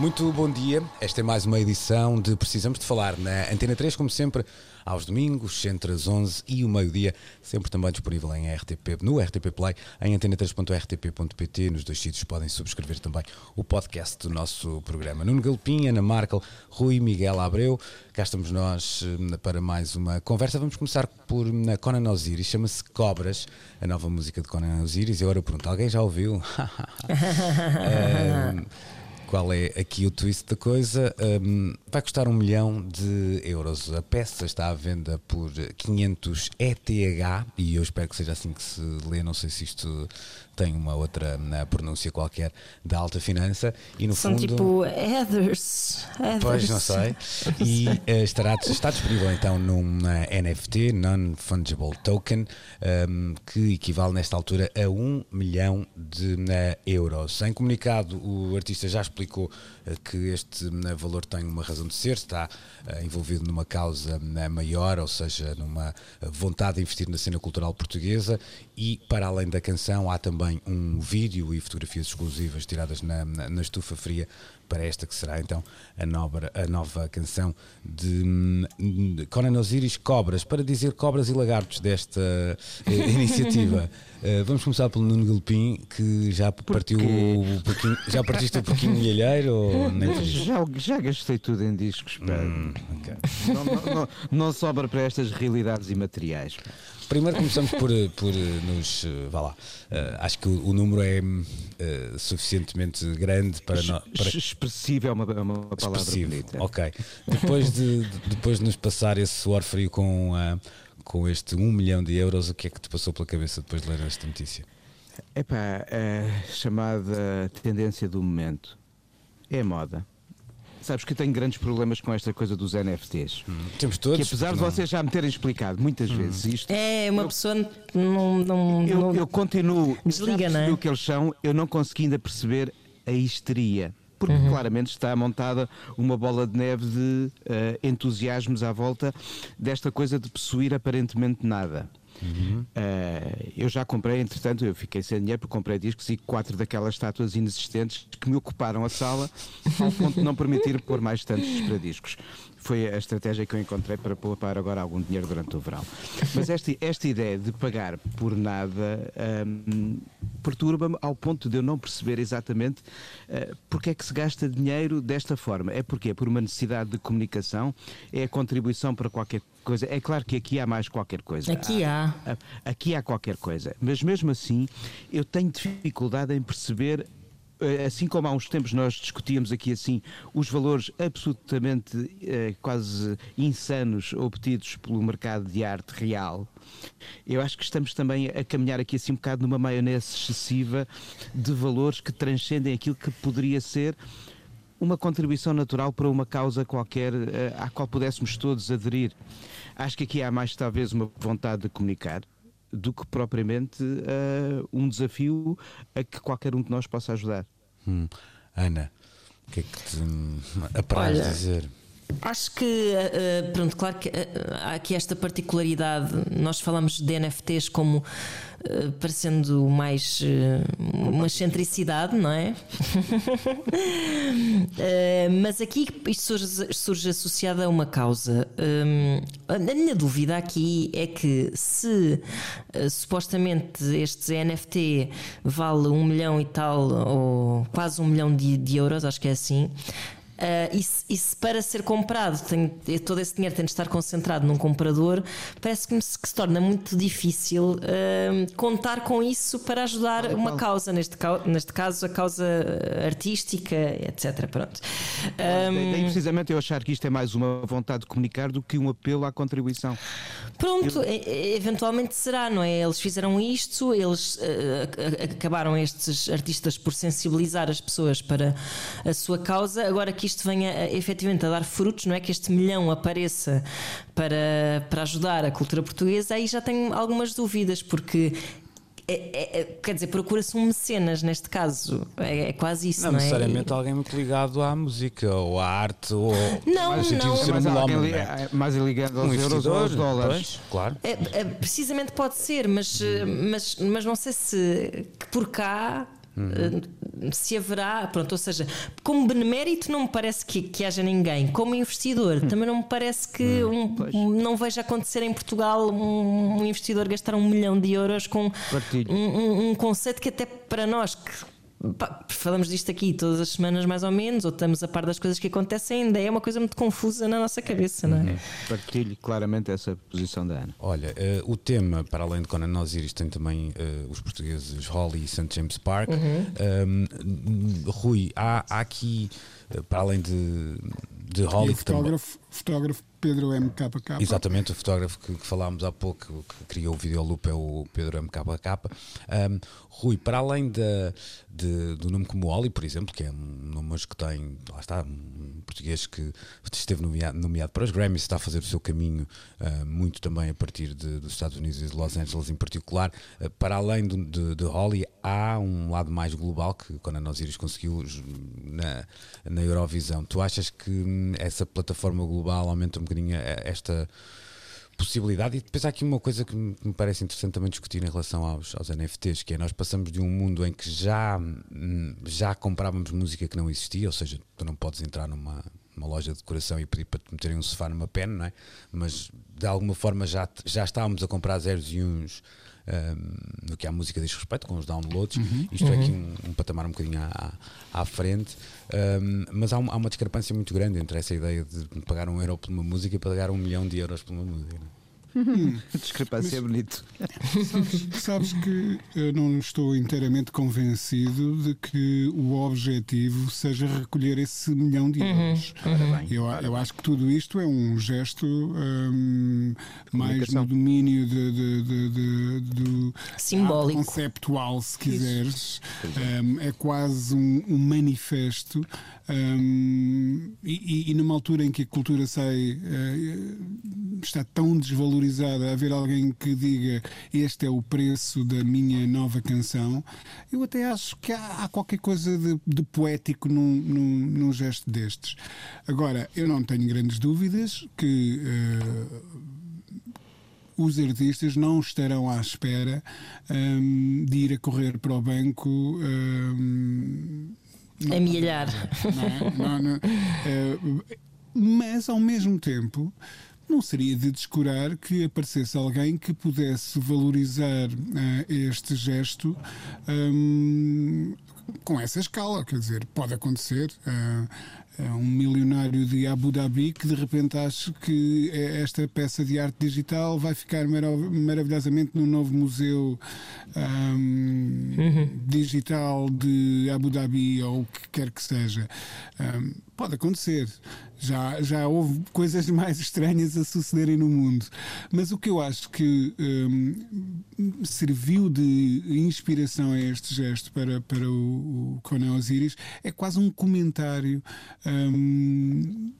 Muito bom dia, esta é mais uma edição de Precisamos de Falar na Antena 3, como sempre, aos domingos, entre as 11 e o meio-dia, sempre também disponível em RTP, no RTP Play, em antena3.rtp.pt, nos dois sítios podem subscrever também o podcast do nosso programa. Nuno Galpim, Ana Markel, Rui Miguel Abreu, cá estamos nós eh, para mais uma conversa. Vamos começar por na Conan Osiris, chama-se Cobras, a nova música de Conan Osiris, e agora pergunto, alguém já ouviu? Eh, qual é aqui o twist da coisa? Um, vai custar um milhão de euros. A peça está à venda por 500 ETH e eu espero que seja assim que se lê. Não sei se isto tem uma outra na pronúncia qualquer da alta finança e no São fundo tipo Heathers. Pois, não sei. E eh, estará, está disponível então numa NFT, Non-Fungible Token, ehm, que equivale nesta altura a 1 milhão de eh, euros. Em comunicado, o artista já explicou eh, que este valor tem uma razão de ser, está eh, envolvido numa causa maior, ou seja, numa vontade de investir na cena cultural portuguesa e, para além da canção, há também um vídeo e fotografias exclusivas tiradas na, na, na estufa fria para esta que será então a nova, a nova canção de, de Conan Osiris Cobras, para dizer cobras e lagartos desta eh, iniciativa. Eh, vamos começar pelo Nuno Gilpin, que já partiu o porquinho, já partiste o porquinho milheiro ou nem por isso? Já, já gastei tudo em discos. Hum, ok. não, não, não, não sobra para estas realidades imateriais. pá. Primeiro começamos por, por eh, nos. eh, Vá lá. Eh, acho que o, o número é eh, suficientemente grande para. nó- para Ex- Expressivo é uma, é uma palavra expressivo. bonita. Ok. Depois de, de- depois de nos passar esse suor frio com, ah, com este 1 milhão de euros, o que é que te passou pela cabeça depois de ler esta notícia? Epá, a chamada tendência do momento é moda. Sabes que eu tenho grandes problemas com esta coisa dos NFTs. Temos todos. Que apesar de vocês já me terem explicado muitas vezes isto, É, uma pessoa não. não, eu, não- eu continuo. Desliga, não é? o que eles são, eu não consegui ainda perceber a histeria. Porque Uhum. claramente está montada uma bola de neve de eh, entusiasmos à volta desta coisa de possuir aparentemente nada. Eh, eu já comprei, entretanto, eu fiquei sem dinheiro porque comprei discos e quatro daquelas estátuas inexistentes que me ocuparam a sala ao ponto de não permitir pôr mais tantos para discos. Foi a estratégia que eu encontrei para poupar agora algum dinheiro durante o verão. Mas esta, esta ideia de pagar por nada hum, perturba-me ao ponto de eu não perceber exatamente uh, porque é que se gasta dinheiro desta forma. É porque é por uma necessidade de comunicação, é a contribuição para qualquer coisa. É claro que aqui há mais qualquer coisa. Aqui há. A- Aqui há qualquer coisa. Mas mesmo assim, eu tenho dificuldade em perceber. Eh, Assim como há uns tempos nós discutíamos aqui assim os valores absolutamente eh, quase insanos obtidos pelo mercado de arte real, eu acho que estamos também a caminhar aqui assim um bocado numa maionese excessiva de valores que transcendem aquilo que poderia ser uma contribuição natural para uma causa qualquer eh, à qual pudéssemos todos aderir. Acho que aqui há mais talvez uma vontade de comunicar do que propriamente eh, um desafio a que qualquer um de nós possa ajudar. Hum. Ana, o que é que te hum, apraz Olha, dizer? Acho que, eh, pronto, claro que eh, há aqui esta particularidade. Nós falamos de NFTs como parecendo mais eh, uma excentricidade, não é? Eh, mas aqui isto surge, surge associado a uma causa. A minha dúvida aqui é que se eh, supostamente este NFT vale um milhão e tal, ou quase um milhão de, de euros, acho que é assim. E, se, e, se, para ser comprado tem, todo esse dinheiro tem de estar concentrado num comprador, parece-me que se torna muito difícil uh, contar com isso para ajudar uma causa, neste, neste caso a causa artística, etc. Pronto. Um, daí, precisamente eu achar que isto é mais uma vontade de comunicar do que um apelo à contribuição. Pronto, eu... eventualmente será, não é? Eles fizeram isto, eles uh, acabaram estes artistas por sensibilizar as pessoas para a sua causa. Agora que isto venha efetivamente a dar frutos, não é? Que este milhão apareça para, para ajudar a cultura portuguesa, aí já tenho algumas dúvidas, porque é, é, é, quer dizer, procura-se um mecenas neste caso. É, é quase isso, não, não é? necessariamente alguém muito ligado à música ou à arte ou não, não. Ser mais, um li, é? mais ligado aos um euros ou aos dólares. Pois, claro. É, precisamente pode ser, mas, mas, mas não sei se que por cá Uhum. Se haverá, pronto, ou seja, como benemérito não me parece que, que haja ninguém, como investidor uhum. também não me parece que uhum. um, não veja acontecer em Portugal um, um, investidor gastar um milhão de euros com um, um, conceito que até para nós que Pá, falamos disto aqui todas as semanas, mais ou menos, ou estamos a par das coisas que acontecem, ainda é uma coisa muito confusa na nossa cabeça, não é? Uhum. Partilho claramente essa posição da Ana. Olha, uh, o tema, para além de Conan Osiris, tem também uh, os portugueses Holly e St. James Park. Uhum. Um, Rui, há, há aqui, uh, para além de, de Holly. E o fotógrafo, fotógrafo Pedro MKK. Exatamente, o fotógrafo que, que, falámos há pouco, que criou o Videoloop é o Pedro MKK. Um, Rui, para além de, de, do nome como Oli, por exemplo, que é um nome que tem, lá está, um português que esteve nomeado, nomeado para os Grammys, está a fazer o seu caminho uh, muito também a partir de, dos Estados Unidos e de Los Angeles em particular. Uh, para além de, de, de, Holly, há um lado mais global que quando a Osiris conseguiu na, na Eurovisão. Tu achas que hum, essa plataforma global aumenta um bocadinho esta possibilidade. E depois há aqui uma coisa que me parece interessante também discutir em relação aos, aos NFTs, que é nós passamos de um mundo em que já, hum, já comprávamos música que não existia, ou seja, tu não podes entrar numa, loja de decoração e pedir para te meterem um sofá numa pena, não é? Mas de alguma forma já, já estávamos a comprar zeros e uns um, no que a música diz respeito, com os downloads. Uhum. Isto uhum. é aqui um, um, patamar um bocadinho à, à frente. Um, mas há, há, uma discrepância muito grande entre essa ideia de pagar um euro por uma música e pagar um milhão de euros por uma música. Hum. Discrepância é bonito. Sabes, sabes, que eu não estou inteiramente convencido de que o objetivo seja recolher esse milhão de uhum, euros. Uhum. Eu, eu acho que tudo isto é um gesto um, mais no domínio de, de, de, de simbólico, conceptual, se quiseres. Um, é quase um, um manifesto um, e, e, numa altura em que a cultura sai, uh, está tão desvalorizada, haver alguém que diga este é o preço da minha nova canção, eu até acho que há, há qualquer coisa de, de poético num, num, num, gesto destes. Agora, eu não tenho grandes dúvidas que. Uh, os artistas não estarão à espera um, de ir a correr para o banco um, Não, não, não, eh, mas, ao mesmo tempo, não seria de descurar que aparecesse alguém que pudesse valorizar uh, este gesto um, com essa escala. Quer dizer, pode acontecer. Uh, um milionário de Abu Dhabi que de repente acha que esta peça de arte digital vai ficar maravilhosamente no novo museu um, uhum. digital de Abu Dhabi ou o que quer que seja. Um, pode acontecer. Já, já houve coisas mais estranhas a sucederem no mundo. Mas o que eu acho que um, serviu de inspiração a este gesto para, para o, o Conan Osiris é quase um comentário um,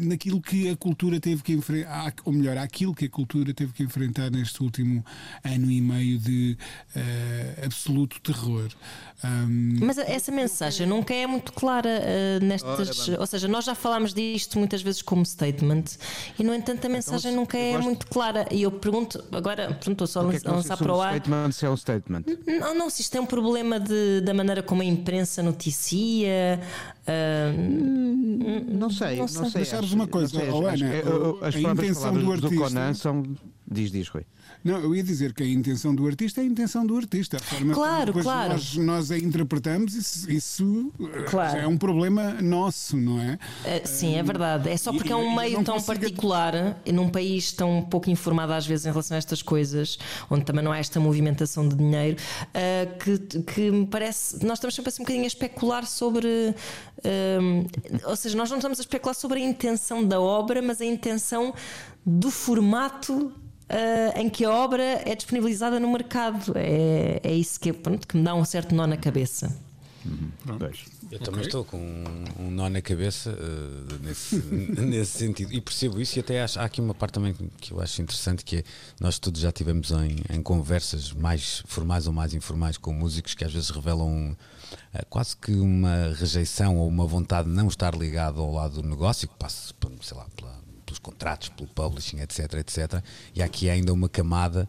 naquilo que a cultura teve que enfrentar, ou melhor, aquilo que a cultura teve que enfrentar neste último ano e meio de uh, absoluto terror. Um, Mas essa mensagem nunca é muito clara uh, nestas. Ora, ou seja, nós já falámos disto muitas vezes como statement e, no entanto, a então, mensagem então, nunca é gosto... muito clara. E eu pergunto, agora, pronto, só é a lançar para o ar. Statement se é um statement. Não, não, se isto é um problema de, da maneira como a imprensa noticia. Uh, não sei, não sei. Mas sabes uma coisa, oh, Ana, a, as a intenção do, do Conan são. Diz, diz, Rui. Não, eu ia dizer que a intenção do artista é a intenção do artista. A forma Claro, como claro. Nós, nós a interpretamos, isso, isso Claro. já é um problema nosso, não é? Uh, sim, é verdade. É só e- porque é e um eu meio tão consigo- particular, e num país tão pouco informado às vezes em relação a estas coisas, onde também não há esta movimentação de dinheiro, uh, que, que me parece. Nós estamos sempre assim um bocadinho a especular sobre. um, ou seja, nós não estamos a especular sobre a intenção da obra, mas a intenção do formato. Uh, em que a obra é disponibilizada no mercado. É, é isso que, pronto, que me dá um certo nó na cabeça. Pois. Eu também estou com um, um nó na cabeça eh, nesse, nesse sentido e percebo isso. E até acho, há aqui uma parte também que eu acho interessante: que é nós todos já tivemos em, em conversas mais formais ou mais informais com músicos que às vezes revelam eh, quase que uma rejeição ou uma vontade de não estar ligado ao lado do negócio, que passa, sei lá, pela- pelos contratos, pelo publishing, etc, etc. E há aqui ainda uma camada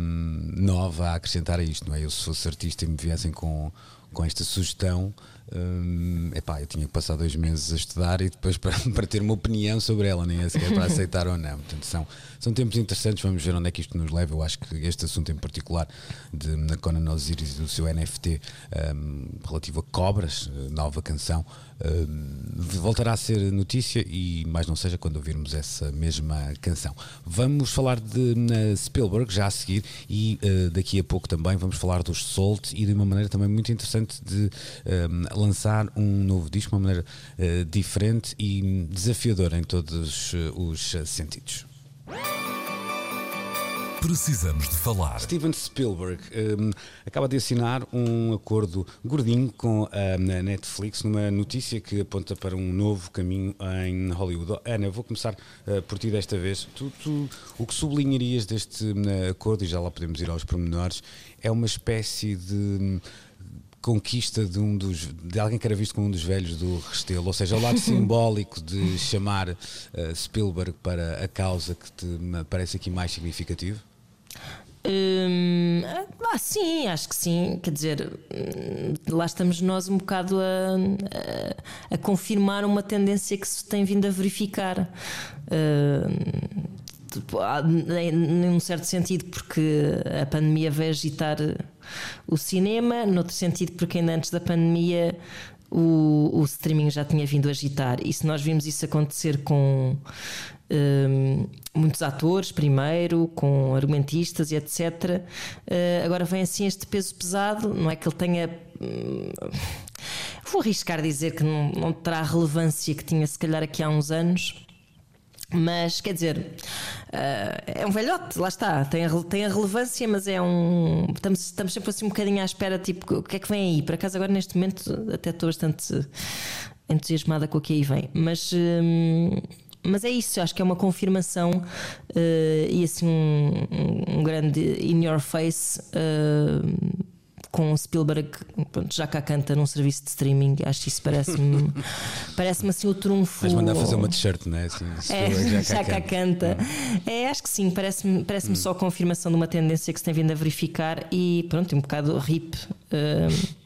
hum, nova a acrescentar a isto, não é? Eu se fosse artista e me viessem com, com esta sugestão, hum, epá, eu tinha que passar dois meses a estudar e depois para, para ter uma opinião sobre ela, nem é sequer para aceitar ou não. Portanto, são, são tempos interessantes, vamos ver onde é que isto nos leva. Eu acho que este assunto em particular de na Conan Osiris e do seu NFT hum, relativo a Cobras, eh, nova canção, hum, voltará a ser notícia e mais não seja quando ouvirmos essa mesma canção. Vamos falar de eh, Spielberg já a seguir e eh, daqui a pouco também vamos falar dos Salt e de uma maneira também muito interessante de hum, lançar um novo disco, uma maneira eh, diferente e desafiadora em todos os sentidos. Precisamos de falar. Steven Spielberg hum, acaba de assinar um acordo gordinho com a Netflix numa notícia que aponta para um novo caminho em Hollywood. Oh, Ana, vou começar eh, por ti desta vez. Tu, tu- o que sublinharias deste hum, acordo, e já lá podemos ir aos pormenores, é uma espécie de hum, conquista de um dos de alguém que era visto como um dos velhos do Restelo, ou seja, o lado simbólico de chamar eh, Spielberg para a causa que te parece aqui mais significativo? Hum, ah, sim, acho que sim. Quer dizer, hum, lá estamos nós um bocado a, a, a confirmar uma tendência que se tem vindo a verificar. Hum, tipo, em, num certo sentido, porque a pandemia veio agitar o cinema, noutro sentido, porque ainda antes da pandemia o, o streaming já tinha vindo agitar. E se nós vimos isso acontecer com hum, muitos atores, primeiro, com argumentistas e etc., eh, agora vem assim este peso pesado. Não é que ele tenha. hum, vou arriscar dizer que não, não terá a relevância que tinha, se calhar, aqui há uns anos. Mas quer dizer, eh, é um velhote, lá está, tem a, tem a relevância, mas é um. Estamos, estamos sempre assim um bocadinho à espera, tipo, o que é que vem aí? Por acaso, agora neste momento, até estou bastante entusiasmada com o que aí vem. Mas. hum, mas é isso, acho que é uma confirmação eh, e assim um, um- grande in your face eh, com Spielberg pronto, já cá canta num serviço de streaming. Acho que isso parece-me parece assim o trunfo. Vais mandar fazer uma t-shirt, não é? Assim, É, Spielberg já cá canta. É, acho que sim, parece-me parece só a confirmação de uma tendência que se tem vindo a verificar e pronto, um bocado RIP. hum,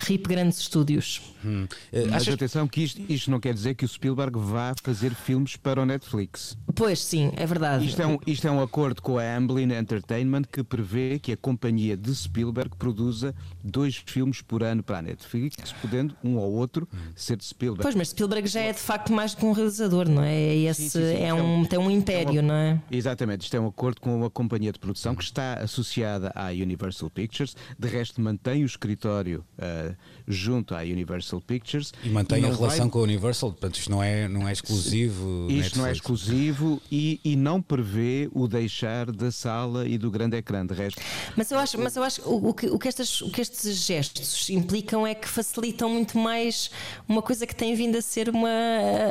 RIP grandes estúdios. Hum. Eh, Mas achas- atenção que isto, isto não quer dizer que o Spielberg vá fazer filmes para o Netflix. Pois sim, é verdade. Isto é, um, isto é um acordo com a Amblin Entertainment que prevê que a companhia de Spielberg produza dois filmes por ano para a Netflix, podendo um ou outro ser de Spielberg. Pois, mas Spielberg já é de facto mais do que um realizador, não é? É Esse, Sim, sim, sim. É é um, tem um império, é uma- não é? Exatamente, isto é um acordo com uma companhia de produção que está associada à Universal Pictures, de resto mantém o escritório ah, junto à Universal Pictures E mantém a não relação vai- com a Universal, portanto isto não é, não é exclusivo. Isto não é Netflix. exclusivo e, e não prevê o deixar da sala e do grande ecrã. De resto, Mas eu acho, mas eu acho que o, o que, o, que estas, o que estes gestos implicam é que facilitam muito mais uma coisa que tem vindo a ser uma,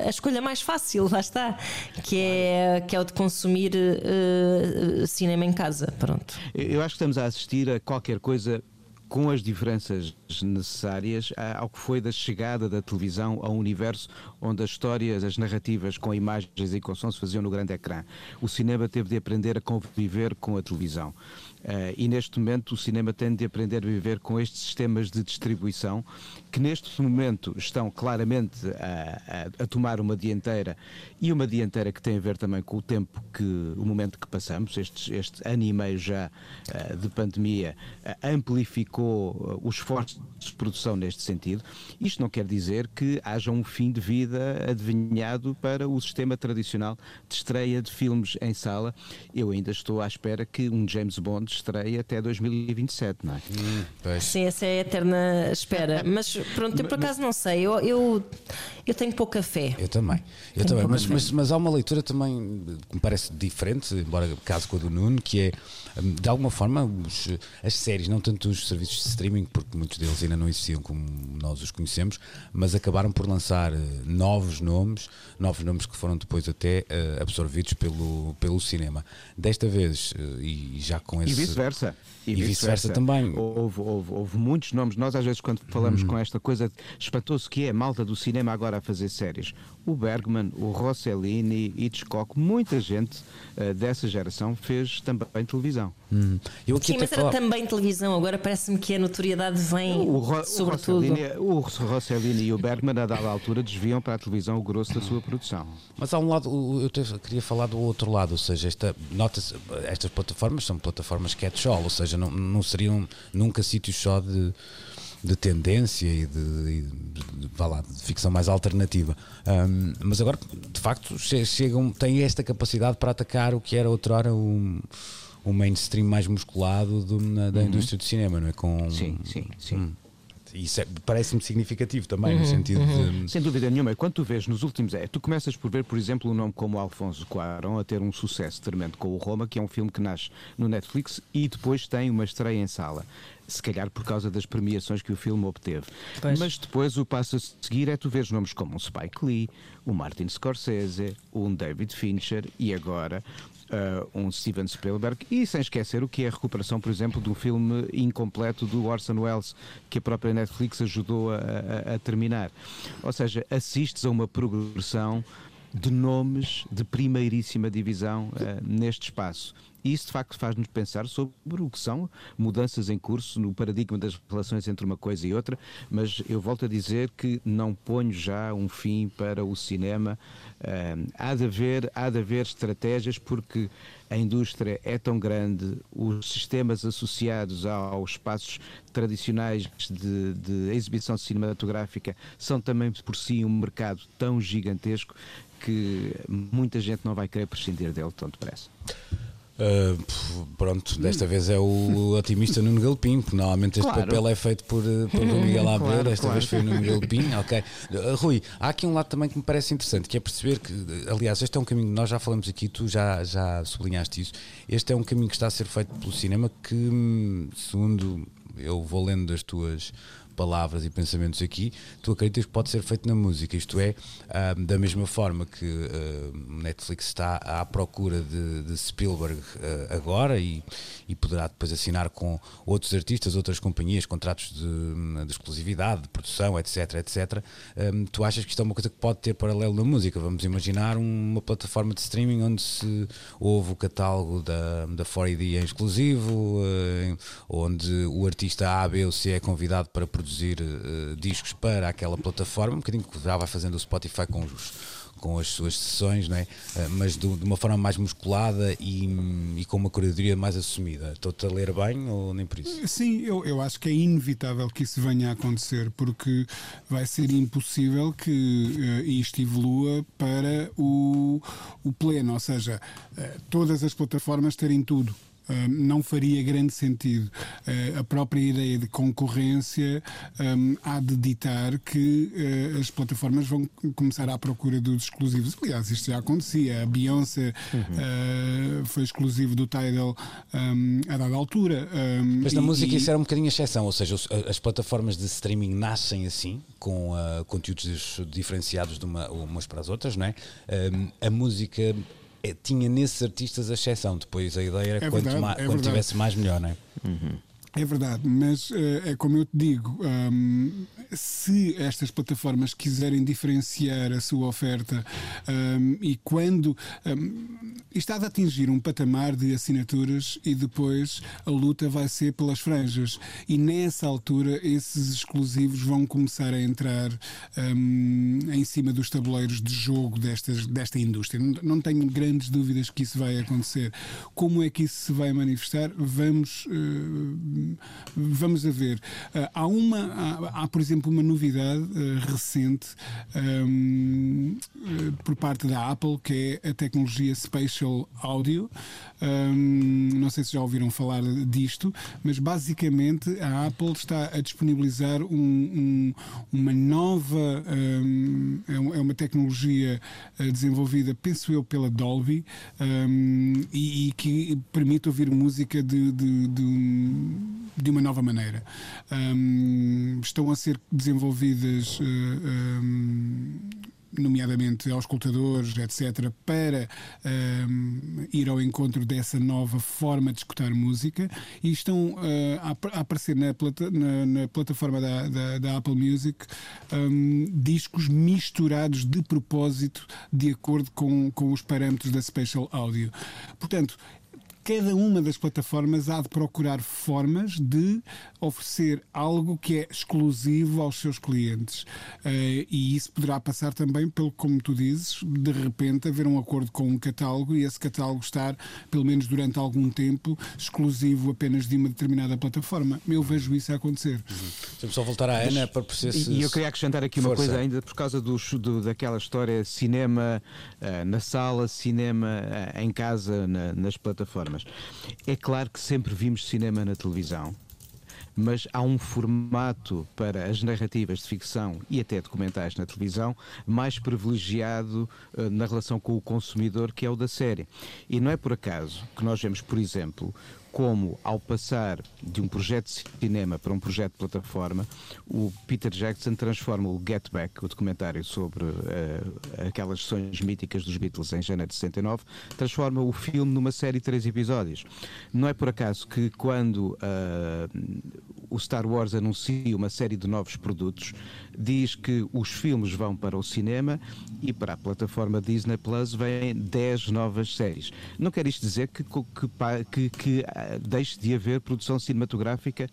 a escolha mais fácil, lá está, que é, que é o de consumir eh, cinema em casa. Pronto. eu acho que estamos a assistir a qualquer coisa com as diferenças necessárias ao que foi da chegada da televisão a um universo onde as histórias, as narrativas com imagens e com som se faziam no grande ecrã. O cinema teve de aprender a conviver com a televisão. Uh, e neste momento o cinema tem de aprender a viver com estes sistemas de distribuição que neste momento estão claramente a, a, a, tomar uma dianteira e uma dianteira que tem a ver também com o tempo que o momento que passamos, este, este ano e meio já uh, de pandemia uh, amplificou os esforços de produção neste sentido. Isto não quer dizer que haja um fim de vida adivinhado para o sistema tradicional de estreia de filmes em sala. Eu ainda estou à espera que um James Bond de estreia até 2027, não é? Hum, Sim, essa é a eterna espera. Mas pronto, eu por acaso não sei. Eu, eu, eu tenho pouca fé. Eu também. Eu também. Mas, mas, mas, há uma leitura também que me parece diferente, embora caso com a do Nuno, que é de alguma forma os, as séries, não tanto os serviços de streaming, porque muitos deles ainda não existiam como nós os conhecemos, mas acabaram por lançar eh, novos nomes, novos nomes que foram depois até uh, absorvidos pelo, pelo cinema. Desta vez, uh, e já com esse vice-versa. E, e vice-versa também. Houve, houve, houve, muitos nomes. Nós, às vezes, quando falamos hum. com esta coisa espantoso que é a malta do cinema agora a fazer séries, o Bergman, o Rossellini, Hitchcock, muita gente uh, dessa geração fez também televisão. Hum. Eu aqui Sim, mas era também televisão, agora parece-me que a notoriedade vem o, Ro sobretudo. O Rossellini, e o Bergman, a dada altura, desviam para a televisão o grosso da sua produção. Mas há um lado, eu queria falar do outro lado, ou seja, esta, nota estas plataformas são plataformas catch-all, ou seja, não, não seriam nunca sítios só de de tendência e de, de, de, de, lá, de ficção mais alternativa. Um, mas agora, de facto, chegam, têm esta capacidade para atacar o que era outrora o, o mainstream mais musculado do, na, da uhum. indústria do cinema, não é? Com, sim, sim, sim. Hum. Isso é, parece-me significativo também, uhum, no sentido uhum. de. Sem dúvida nenhuma. Quando tu vês nos últimos. É, tu começas por ver, por exemplo, um nome como Alfonso Cuarón a ter um sucesso tremendo com o Roma, que é um filme que nasce no Netflix e depois tem uma estreia em sala se calhar por causa das premiações que o filme obteve. Pois. Mas depois o passo a seguir é tu veres nomes como um Spike Lee, o Martin Scorsese, um David Fincher e agora uh, um Steven Spielberg, e sem esquecer o que é a recuperação, por exemplo, um filme incompleto do Orson Welles, que a própria Netflix ajudou a, a, a terminar. Ou seja, assistes a uma progressão de nomes de primeiríssima divisão uh, neste espaço. E isso de facto faz-nos pensar sobre o que são mudanças em curso no paradigma das relações entre uma coisa e outra, mas eu volto a dizer que não ponho já um fim para o cinema. Uh, há, de haver, há de haver estratégias porque a indústria é tão grande, os sistemas associados aos espaços tradicionais de, de exibição cinematográfica são também por si um mercado tão gigantesco que muita gente não vai querer prescindir dele tão depressa. Uh, pronto, desta vez é o otimista Nuno Galpim, porque normalmente este claro. papel é feito por, por Miguel Abreu, claro, desta claro. vez foi o Nuno Galpim. Ok. Uh, Rui, há aqui um lado também que me parece interessante, que é perceber que, aliás, este é um caminho, nós já falamos aqui, tu já, já sublinhaste isso, este é um caminho que está a ser feito pelo cinema que, hum, segundo eu vou lendo das tuas palavras e pensamentos aqui, tu acreditas que pode ser feito na música, isto é, uh, da mesma forma que uh, Netflix está à procura de, de Spielberg uh, agora e, e, poderá depois assinar com outros artistas, outras companhias, contratos de, de exclusividade, de produção, etc, etc. Tu achas que isto é uma coisa que pode ter paralelo na música? Vamos imaginar uma plataforma de streaming onde se ouve o catálogo da, da 4AD em exclusivo, onde o artista A, B ou C é convidado para produzir produzir uh, discos para aquela plataforma, um bocadinho que já vai fazendo o Spotify com os com as suas sessões, não é? Uh, mas de, uma forma mais musculada e, e com uma curadoria mais assumida. Estou-te a ler bem ou nem por isso? Sim, eu, eu acho que é inevitável que isso venha a acontecer, porque vai ser impossível que uh, isto evolua para o, o pleno, ou seja, uh, todas as plataformas terem tudo não faria grande sentido. Uh, a própria ideia de concorrência um, há de ditar que uh, as plataformas vão começar à procura dos exclusivos. Aliás, isto já acontecia. A Beyoncé uhum. uh, foi exclusivo do Tidal um, a dada altura. Um, Mas na e, música isso era um bocadinho exceção, ou seja, as plataformas de streaming nascem assim, com conteúdos diferenciados de uma, umas para as outras, não é? a música tinha nesses artistas a exceção. Depois a ideia era é quanto, verdade, mais, é quanto tivesse mais, melhor, não é? Uhum. É verdade, mas uh, é como eu te digo, um, se estas plataformas quiserem diferenciar a sua oferta um, e quando um, está a atingir um patamar de assinaturas e depois a luta vai ser pelas franjas e nessa altura esses exclusivos vão começar a entrar hum, em cima dos tabuleiros de jogo destas, desta indústria. Não, não tenho grandes dúvidas que isso vai acontecer. Como é que isso se vai manifestar? Vamos uh, vamos a ver. Uh, há uma, há, há, por exemplo, uma novidade uh, recente um, uh, por parte da Apple que é a tecnologia Spatial Audio. Um, não sei se já ouviram falar disto, mas basicamente a Apple está a disponibilizar um, um, uma nova, é, é uma tecnologia desenvolvida, penso eu, pela Dolby e, e, que permite ouvir música de, de, de, de uma nova maneira. Um, estão a ser desenvolvidas. Uh, um, nomeadamente aos escutadores, etc., para um, ir ao encontro dessa nova forma de escutar música e estão uh, a, aparecer na, plata, na, na plataforma da, da, da, Apple Music um, discos misturados de propósito de acordo com, com os parâmetros da Spatial Audio. Portanto, cada uma das plataformas há de procurar formas de oferecer algo que é exclusivo aos seus clientes. Uh, e isso poderá passar também pelo, como tu dizes, de repente haver um acordo com um catálogo e esse catálogo estar, pelo menos durante algum tempo, exclusivo apenas de uma determinada plataforma. Eu vejo isso a acontecer. Uhum. Só voltar à Ana para perceber se. E eu queria acrescentar aqui Força. uma coisa ainda, por causa do, do daquela história cinema uh, na sala, cinema uh, em casa, na, nas plataformas É claro que sempre vimos cinema na televisão, mas há um formato para as narrativas de ficção e até documentais na televisão mais privilegiado uh, na relação com o consumidor, que é o da série. E não é por acaso que nós vemos, por exemplo, como, ao passar de um projeto de cinema para um projeto de plataforma, o Peter Jackson transforma o Get Back, o documentário sobre uh, aquelas sessões míticas dos Beatles em janeiro de 69, transforma o filme numa série de três episódios. Não é por acaso que quando uh, o Star Wars anuncia uma série de novos produtos, diz que os filmes vão para o cinema e para a plataforma Disney Plus vêm 10 novas séries. Não quer isto dizer que, que, que, que ah, deixe de haver produção cinematográfica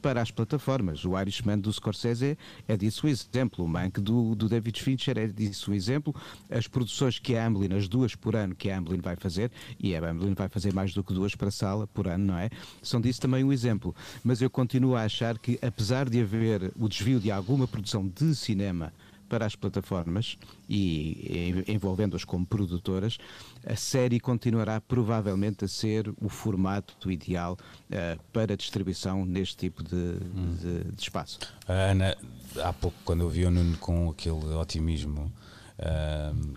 para as plataformas. O Irishman do Scorsese é disso o exemplo, o Mank do, do David Fincher é disso o exemplo, as produções que a Amblin, as duas por ano que a Amblin vai fazer, e a Amblin vai fazer mais do que duas para a sala por ano, não é? São disso também um exemplo. Mas eu continuo a achar que, apesar de haver o desvio de alguma produção de cinema para as plataformas e envolvendo-as como produtoras, a série continuará provavelmente a ser o formato ideal uh, para distribuição neste tipo de, hum. de, de espaço. A Ana, há pouco, quando eu vi o Nuno com aquele otimismo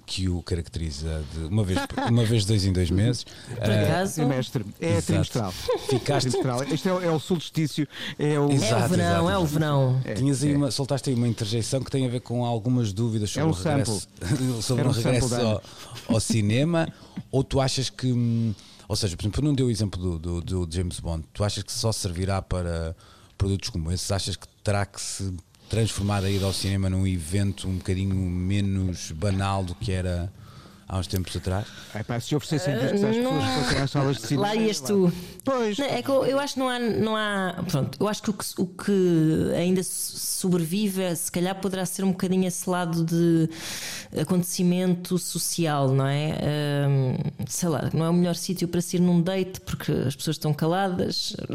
que o caracteriza de uma vez, uma vez dois em dois meses. Por acaso? Trimestre. É trimestral. Ficaste... trimestral. Este é, é, o solstício. É o, exato, é o verão, exato. é o verão. É, Tinhas aí é. uma, soltaste aí uma interjeição que tem a ver com algumas dúvidas sobre é um o regresso, sobre um regresso ao, ao cinema. Ou tu achas que. Hum, ou seja, por exemplo, não deu o exemplo do, do, do James Bond. Tu achas que só servirá para produtos como esses? Achas que terá que se transformar a ida ao cinema num evento um bocadinho menos banal do que era há uns tempos atrás? É pá, se oferecessem discos às pessoas que fossem às salas de cinema. Lá ias tu. Pois. Não, é que eu, eu, acho que não há, não há. Pronto, eu acho que o, que o que ainda sobrevive, se calhar poderá ser um bocadinho esse lado de acontecimento social, não é? Um, sei lá, não é o melhor sítio para se ir num date porque as pessoas estão caladas.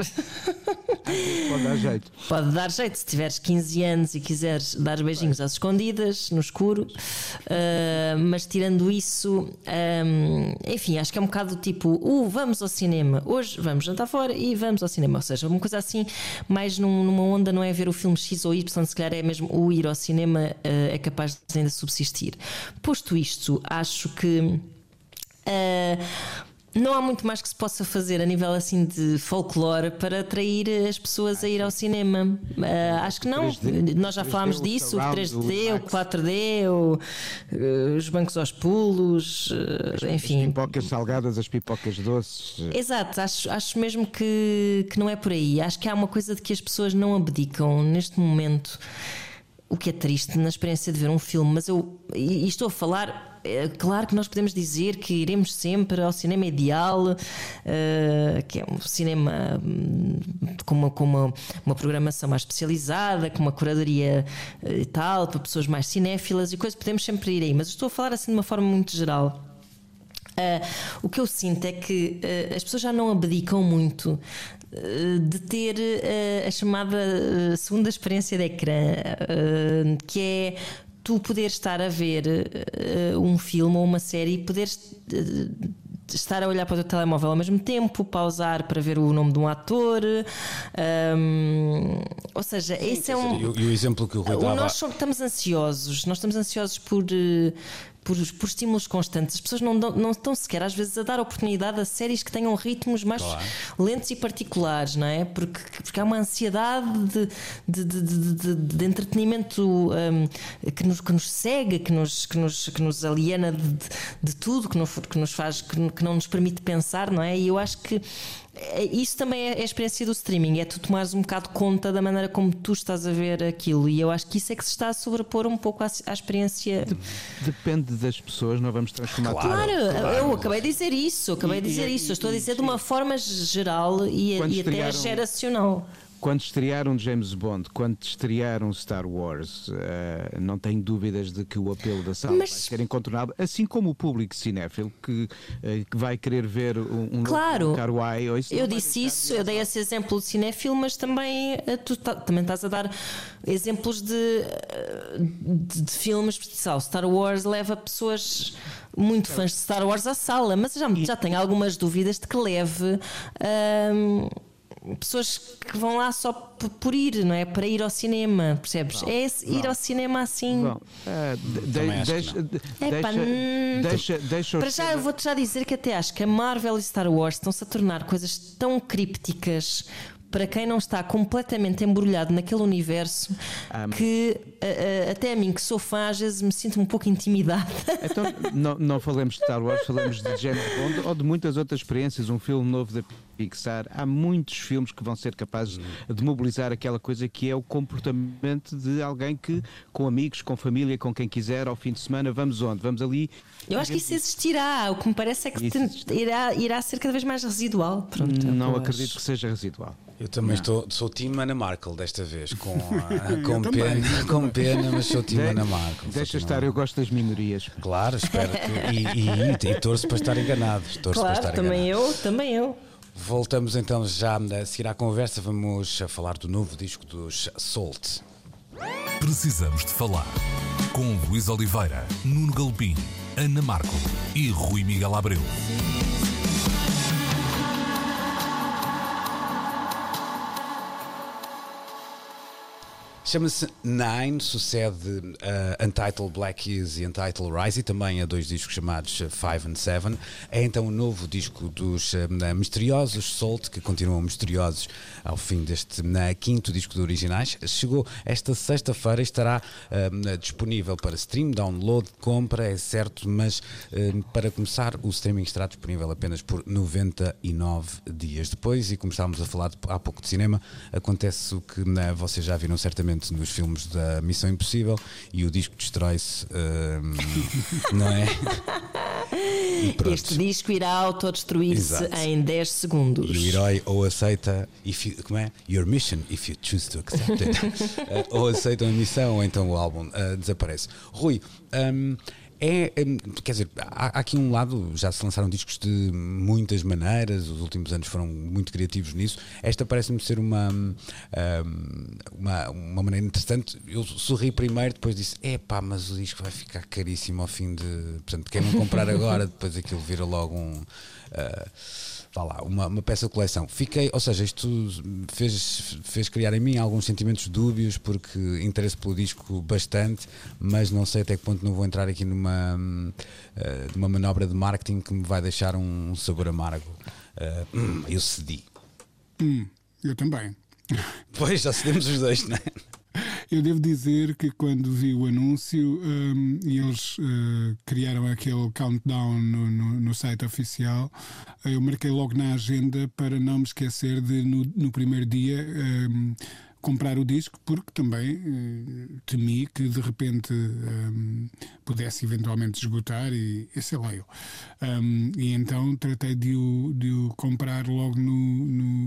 Pode dar jeito. Pode dar jeito se tiveres 15 anos e quiseres dar beijinhos às escondidas, no escuro. Uh, mas tirando isso, um, enfim, acho que é um bocado tipo, uh, vamos ao cinema. Hoje vamos jantar fora e vamos ao cinema. Ou seja, uma coisa assim, mais num, numa onda, não é ver o filme X ou Y, se calhar é mesmo o ir ao cinema uh, é capaz de ainda subsistir. Posto isto, acho que. Uh, não há muito mais que se possa fazer a nível assim de folclore para atrair as pessoas a ir ao cinema. Uh, acho que não. 3D, Nós já 3D, falámos o disso, o surround, 3D, o o 4D, o, uh, os bancos aos pulos, uh, As enfim. pipocas salgadas, as pipocas doces. Exato, acho, acho mesmo que, que não é por aí. Acho que há uma coisa de que as pessoas não abdicam neste momento, o que é triste na experiência de ver um filme, mas eu e, estou a falar. é Claro que nós podemos dizer que iremos sempre ao cinema ideal, eh, que é um cinema hum, com, uma, com uma, uma programação mais especializada, com uma curadoria eh, e tal, para pessoas mais cinéfilas e coisas, podemos sempre ir aí. Mas estou a falar assim de uma forma muito geral. Uh, o que eu sinto é que uh, as pessoas já não abdicam muito uh, de ter uh, a chamada uh, segunda experiência de ecrã, que é tu poder estar a ver um filme ou uma série e poderes estar a olhar para o teu telemóvel ao mesmo tempo, pausar para ver o nome de um ator. um, ou seja, esse é um. E, o- exemplo que o Rui dava. Nós estamos ansiosos, nós estamos ansiosos por, eh, por, por estímulos constantes. As pessoas não, dão- não estão sequer, às vezes, a dar oportunidade a séries que tenham ritmos mais lentos e particulares, não é? Porque, porque há uma ansiedade de, de, de, de- entretenimento hum, que, nos, que nos cega, que nos, que nos, que nos aliena de tudo, que, não, que nos faz, que, que não nos permite pensar, não é? E eu acho que. É- Isso também é a experiência do streaming, é tu tomares um bocado conta da maneira como tu estás a ver aquilo, e eu acho que isso é que se está a sobrepor um pouco à, à experiência. Depende das pessoas, não vamos transformar Claro, tudo. eu acabei de dizer isso, acabei de dizer isso. Eu estou a dizer de uma forma geral e, e até geracional. Quando estrear um James Bond, quando estrear um Star Wars, eh, não tenho dúvidas de que o apelo da sala Mas- vai ser incontornável, assim como o público cinéfilo que, eh, que vai querer ver um, um Claro. Eu disse isso, eu dei esse exemplo de cinéfilo, mas também eh, tu tá- também estás a dar exemplos de, de, de filmes. Sabe, Star Wars leva pessoas muito fãs de Star Wars à sala, mas já, já tenho algumas dúvidas de que leve. ahm, Pessoas que vão lá só por ir, não é? Para ir ao cinema, percebes? é esse- ir ao cinema assim. De- acho que deixa, de- Epá, deixa, deixa, deixa os Para já, eu vou-te já dizer que até acho que a Marvel e Star Wars estão-se a tornar coisas tão crípticas para quem não está completamente embrulhado naquele universo mas- que a- a- até a mim, que sou fã, às vezes me sinto um pouco intimidada. Então, não, não falamos de Star Wars, falamos de James Bond ou de muitas outras experiências. Um filme novo da Pixar. Há muitos filmes que vão ser capazes de mobilizar aquela coisa que é o comportamento de alguém que, com amigos, com família, com quem quiser, ao fim de semana, vamos onde? Vamos ali. Eu acho que isso existirá. O que me parece é que tem- irá, irá ser cada vez mais residual. Pronto, é Não acredito acho. que seja residual. Eu também estou, sou Team Ana Markle desta vez, com, ah, com, também, pena, eu com pena, mas sou De- Ana Markle. sou Deixa estar, eu gosto das minorias. Claro, espero que. E, e, e torço para estar enganado. Torço para Claro, estar também enganado. eu, também eu. Voltamos então já a seguir à conversa. Vamos falar do novo disco dos Salt. Precisamos de falar com Luís Oliveira, Nuno Galpim, Ana Marco e Rui Miguel Abreu. Chama-se Nine, sucede a Untitled Black Keys e Untitled Rise e também a dois discos chamados Five and Seven. É então o novo disco dos eh, misteriosos Salt, que continuam misteriosos ao fim deste na, quinto disco de originais. Chegou esta sexta-feira e estará eh, disponível para stream, download, compra, é certo, mas eh, para começar o streaming estará disponível apenas por 99 dias depois. E como estávamos a falar de- há pouco de cinema, acontece o que né, vocês já viram certamente nos filmes da Missão Impossível e o disco destrói-se, não é? Este disco irá autodestruir-se em 10 segundos. E o herói ou aceita, if you, como é? Your mission, if you choose to accept it. Eh, ou aceita a missão, ou então o álbum eh, desaparece. Rui, hum, é, hum, quer dizer, há, há aqui um lado, já se lançaram discos de muitas maneiras, os últimos anos foram muito criativos nisso. Esta parece-me ser uma, hum, uma, uma maneira interessante. Eu sorri primeiro, depois disse: é pá, mas o disco vai ficar caríssimo ao fim de. Portanto, quem não comprar agora, depois aquilo vira logo um. ah, vá lá, uma, uma peça de coleção. Fiquei, ou seja, isto fez, fez criar em mim alguns sentimentos dúbios, porque interesse pelo disco bastante, mas não sei até que ponto não vou entrar aqui numa uma, uh, de uma manobra de marketing que me vai deixar um, sabor amargo. Uh, eu cedi. Hum, eu também. Pois, já cedemos os dois, não é? Eu devo dizer que quando vi o anúncio um, e eles uh, criaram aquele countdown no, no, no, site oficial, eu marquei logo na agenda para não me esquecer de, no, no primeiro dia, um, comprar o disco porque também uh, temi que de repente um, pudesse eventualmente esgotar e, e sei lá eu. Um, e então tratei de o, de o comprar logo no,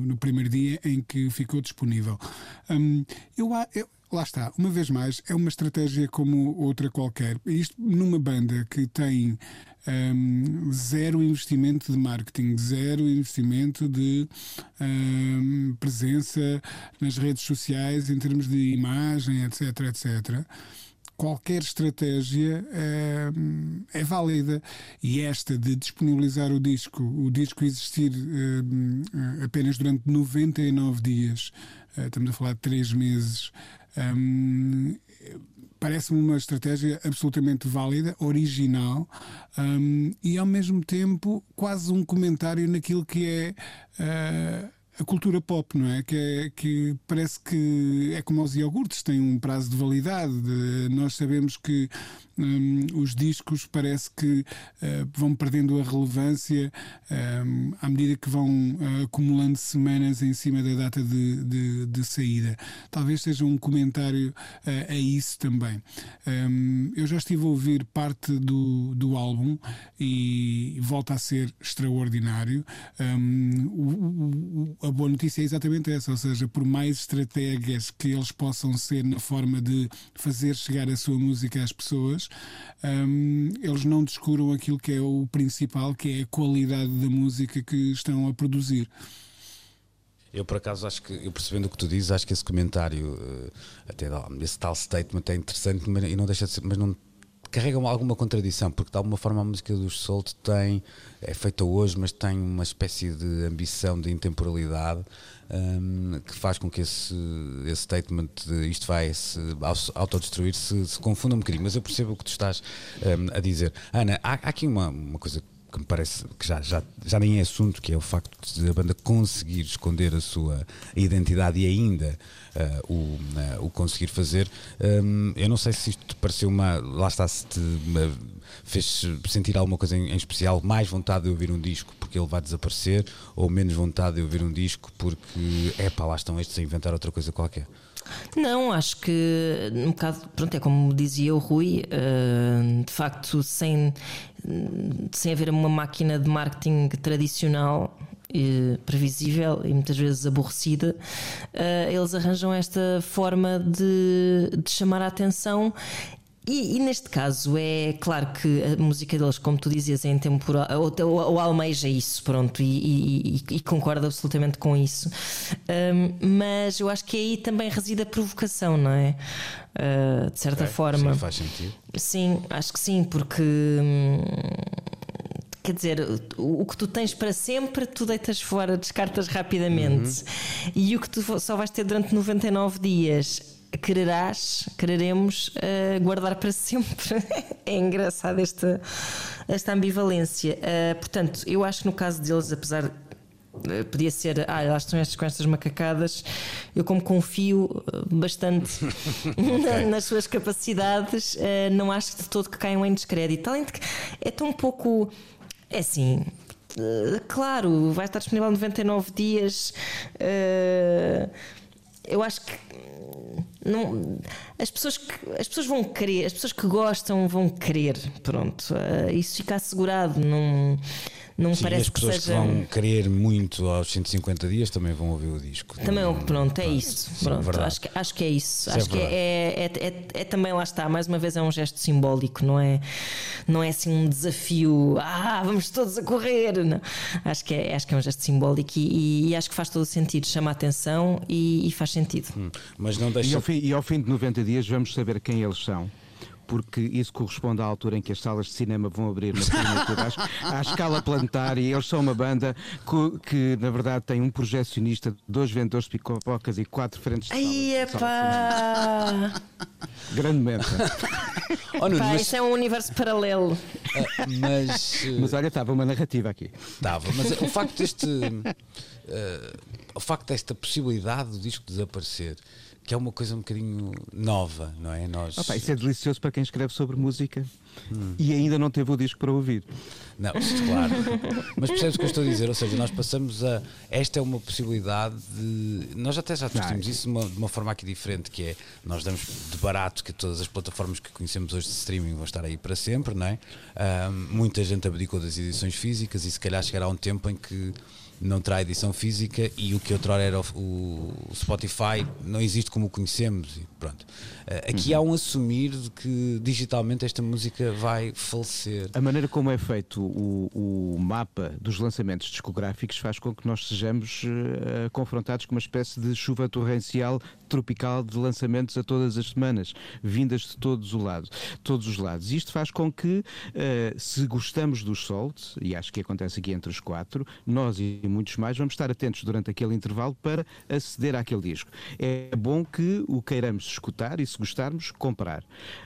no, primeiro dia em que ficou disponível. Um, eu, eu, Lá está, uma vez mais, é uma estratégia como outra qualquer. Isto numa banda que tem um, zero investimento de marketing, zero investimento de um, presença nas redes sociais em termos de imagem, etc, etc qualquer estratégia é, é, válida. E esta de disponibilizar o disco, o disco existir é, apenas durante 99 dias, é, estamos a falar de 3 meses, um, Parece-me uma estratégia absolutamente válida, original um, e ao mesmo tempo quase um comentário naquilo que é. Uh, a cultura pop, não é? Que, é, que parece que é como os iogurtes, tem um prazo de validade. De, nós sabemos que um, os discos parece que uh, vão perdendo a relevância um, à medida que vão uh, acumulando semanas em cima da data de, de, de saída. Talvez seja um comentário uh, a isso também. Um, eu já estive a ouvir parte do, do álbum e volta a ser extraordinário. O, o, a boa notícia é exatamente essa, ou seja, por mais estratégias que eles possam ser na forma de fazer chegar a sua música às pessoas, um, eles não descuram aquilo que é o principal, que é a qualidade da música que estão a produzir. Eu, por acaso, acho que, eu percebendo o que tu dizes, acho que esse comentário, eh, até esse tal statement é interessante e não deixa de ser, mas não carrega alguma contradição, porque de alguma forma a música dos Salt tem, é feita hoje, mas tem uma espécie de ambição de intemporalidade um, que faz com que esse, esse statement de isto vai se autodestruir se, se confunda um bocadinho. Mas eu percebo o que tu estás um, a dizer. Ana, há, há aqui uma, uma coisa que me parece que já, já, já nem é assunto, que é o facto de a banda conseguir esconder a sua identidade e ainda uh, o, uh, o conseguir fazer. Um, eu não sei se isto te pareceu uma. Lá está, se te fez sentir alguma coisa em, em, especial, mais vontade de ouvir um disco porque ele vai desaparecer, ou menos vontade de ouvir um disco porque, é lá estão estes a inventar outra coisa qualquer. Não, acho que um bocado, pronto, é como dizia o Rui, uh, de facto, sem, sem haver uma máquina de marketing tradicional e previsível e muitas vezes aborrecida, uh, eles arranjam esta forma de, de chamar a atenção e, e, neste caso é claro que a música deles, como tu dizias, é intemporal, ou, ou, ou almeja isso, pronto, e, e, e concordo absolutamente com isso. Um, mas eu acho que aí também reside a provocação, não é? Uh, de certa forma. Sim, faz sentido. Sim, acho que sim, porque. Hum, quer dizer, o, que tu tens para sempre, tu deitas fora, descartas rapidamente. Uhum. E o que tu só vais ter durante 99 dias quererás, quereremos uh, guardar para sempre. é engraçado esta, esta ambivalência. Uh, portanto, eu acho que no caso deles, apesar uh, podia ser, ah, elas estão estes com estas macacadas. Eu, como confio bastante okay. nas suas capacidades, uh, não acho de todo que caiam em descrédito. Além de que é tão pouco. É assim. Uh, claro, vai estar disponível 99 dias. Eu acho que não, as, pessoas que, as pessoas vão querer, as pessoas que gostam vão querer, pronto. Uh, isso fica assegurado. Não, não Sim, parece as pessoas que, seja... que vão querer muito aos 150 dias também vão ouvir o disco. Também, não, pronto, é isso. Sim, pronto, acho, que, acho que é isso. isso é acho é que é, é, é, é, também lá está, mais uma vez é um gesto simbólico, não é, não é assim um desafio, ah, vamos todos a correr. Não. Acho, que é, acho que é um gesto simbólico e, e acho que faz todo o sentido, chama a atenção e, e faz sentido. Hum, mas não deixa... e, ao fim, e ao fim de 90 dias vamos saber quem eles são porque isso corresponde à altura em que as salas de cinema vão abrir na à, escala planetária. E eles são uma banda que, que, na verdade, tem um projecionista, dois vendedores de pipocas e quatro frentes de Ai, epá! Grandemente. Oh, Nuno, Pá, mas, isso é um universo paralelo. ah, mas, Mas olha, estava uma narrativa aqui. Estava, mas o facto deste. eh, o facto desta possibilidade do disco desaparecer, que é uma coisa um bocadinho nova, não é? Nós. Opa, isso é delicioso para quem escreve sobre música Hum. e ainda não teve o disco para ouvir. Não, isto, claro. Mas percebes o que eu estou a dizer? Ou seja, nós passamos a. Esta é uma possibilidade de. Nós até já discutimos isso de uma, de uma forma aqui diferente, que é nós damos de barato que todas as plataformas que conhecemos hoje de streaming vão estar aí para sempre, não é? Ah, muita gente abdicou das edições físicas e se calhar chegará um tempo em que não terá edição física e o que outrora era o, o Spotify não existe como o conhecemos pronto. Ah, aqui há um assumir de que digitalmente esta música vai falecer. A maneira como é feito o, o mapa dos lançamentos discográficos faz com que nós sejamos eh, confrontados com uma espécie de chuva torrencial tropical de lançamentos a todas as semanas, vindas de todos, o lado, todos os lados. Isto faz com que, eh, se gostamos dos Salt, e acho que acontece aqui entre os quatro, nós e muitos mais vamos estar atentos durante aquele intervalo para aceder àquele disco. É bom que o queiramos escutar e, se gostarmos, comprar.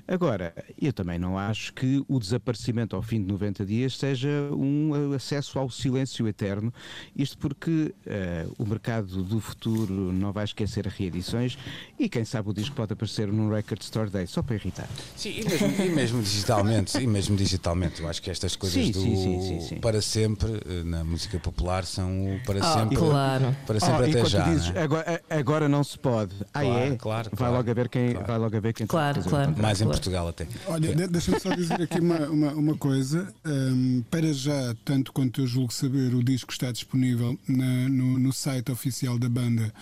Agora, eu também não acho que o desaparecimento ao fim de 90 dias seja um acesso ao silêncio eterno. Isto porque eh, o mercado do futuro não vai esquecer reedições e quem sabe o disco pode aparecer num Record Store Day, só para irritar. Sim, e mesmo, e mesmo digitalmente, e mesmo digitalmente, eu acho que estas coisas Sim, do sim, sim, sim, sim. para sempre eh, na música popular são o para Ah, sempre, claro. para sempre Oh, até já. dizes, não é? agora, agora não se pode. Ah, Claro, é? claro, vai, claro, logo a ver quem, claro. vai logo a ver quem Claro, claro. Mais em Claro. Portugal até. Olha, de- deixa-me só dizer aqui uma, uma, uma coisa. Hum, para já, tanto quanto eu julgo saber, o disco está disponível na- no, no site oficial da banda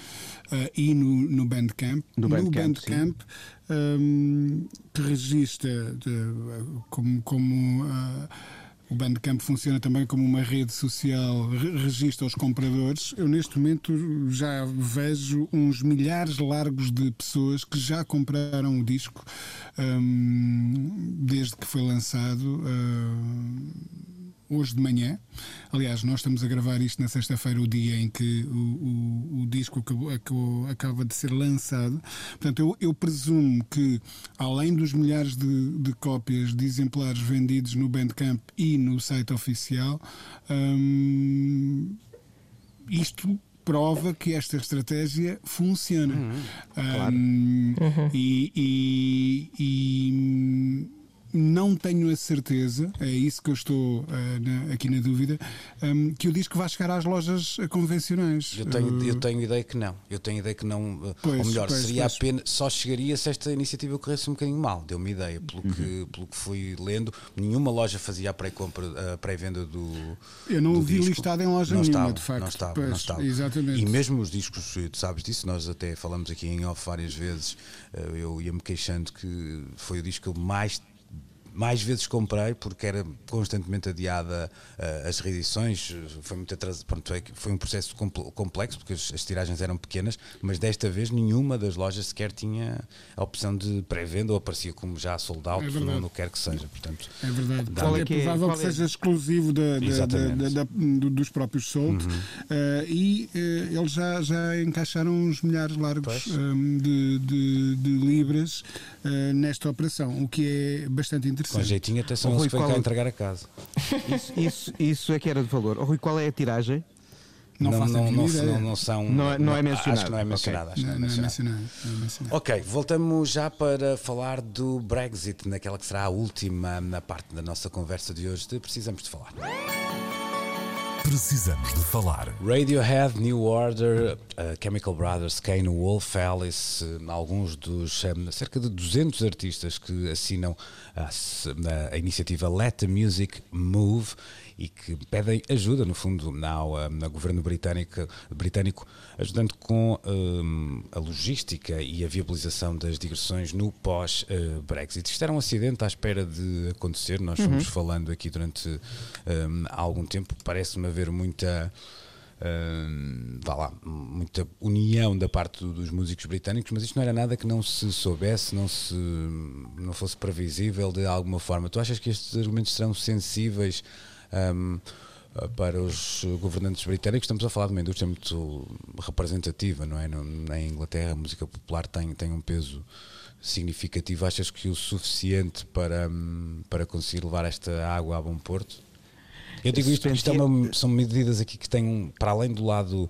ah, e no, no Bandcamp. No Bandcamp, Bandcamp, hum, que registra como. como ah, o Bandcamp funciona também como uma rede social, re- registra os compradores. Eu, neste momento, já vejo uns milhares largos de pessoas que já compraram o disco hum, desde que foi lançado. hum, hoje de manhã. Aliás, nós estamos a gravar isto na sexta-feira, o dia em que o, o- o disco acabou- acabou- acaba de ser lançado. Portanto, eu, eu presumo que, além dos milhares de, de cópias de exemplares vendidos no Bandcamp e no site oficial, hum, isto prova que esta estratégia funciona. Hum, e- e- e não tenho a certeza, é isso que eu estou eh, na- aqui na dúvida, hum, que o disco vai chegar às lojas eh, convencionais. Eu tenho, Eh, eu tenho ideia que não. Eu tenho ideia que não. eh, Pois, ou melhor, pois, seria pois. apenas. Só chegaria se esta iniciativa corresse um bocadinho mal. Deu-me ideia. Pelo, Uhum. que, pelo que fui lendo, nenhuma loja fazia a pré-compra, a pré-venda do. Eu não do o vi disco. listado em loja não nenhuma, estava, de facto. Não estava, não estava. exatamente. E mesmo os discos, tu sabes disso, nós até falamos aqui em off várias vezes. eh, Eu ia-me queixando que foi o disco que eu mais mais vezes comprei porque era constantemente adiada eh, as reedições foi muito atrasado pronto, é que foi um processo compl- complexo porque as, as tiragens eram pequenas mas desta vez nenhuma das lojas sequer tinha a opção de pré-venda ou aparecia como já sold out É não o que quer que seja portanto É verdade. Qual é é que é- provável qual que é- seja exclusivo da- da- da- da- do- dos próprios Salt. Eh, e eh, eles já, já encaixaram uns milhares largos Pois. hum, de, de- de libras nesta operação, o que é bastante com jeitinho até são Oh, Rui, que vêm qual cá é- entregar a casa Isso, isso, isso é que era de valor. Oh, Rui, qual é a tiragem? Não, não, não, não, não são Não é- não é acho mencionado. que não é mencionado, acho que Não, não é não é mencionado. mencionado, não é mencionado. Ok, voltamos já para falar do Brexit, naquela que será a última na parte da nossa conversa de hoje de Precisamos de Falar. Precisamos de falar. Radiohead, New Order, uh, Chemical Brothers, Kane, Wolf Alice, uh, alguns dos um, cerca de 200 artistas que assinam a, s- a iniciativa Let the Music Move e que pedem ajuda, no fundo, ao, ao governo britânico, britânico ajudando com um, a logística e a viabilização das digressões no pós-Brexit. Isto era um acidente à espera de acontecer, nós fomos falando aqui durante um, algum tempo, parece-me haver muita. hum, vá lá, muita união da parte do- dos músicos britânicos, mas isto não era nada que não se soubesse, não, se, não fosse previsível de alguma forma. Tu achas que estes argumentos serão sensíveis hum, para os governantes britânicos? Estamos a falar de uma indústria muito representativa, não é? Na Inglaterra, a música popular tem, tem um peso significativo, achas que o suficiente para, para conseguir levar esta água a bom porto? Eu digo isto porque isto é uma, são medidas aqui que têm, para além do lado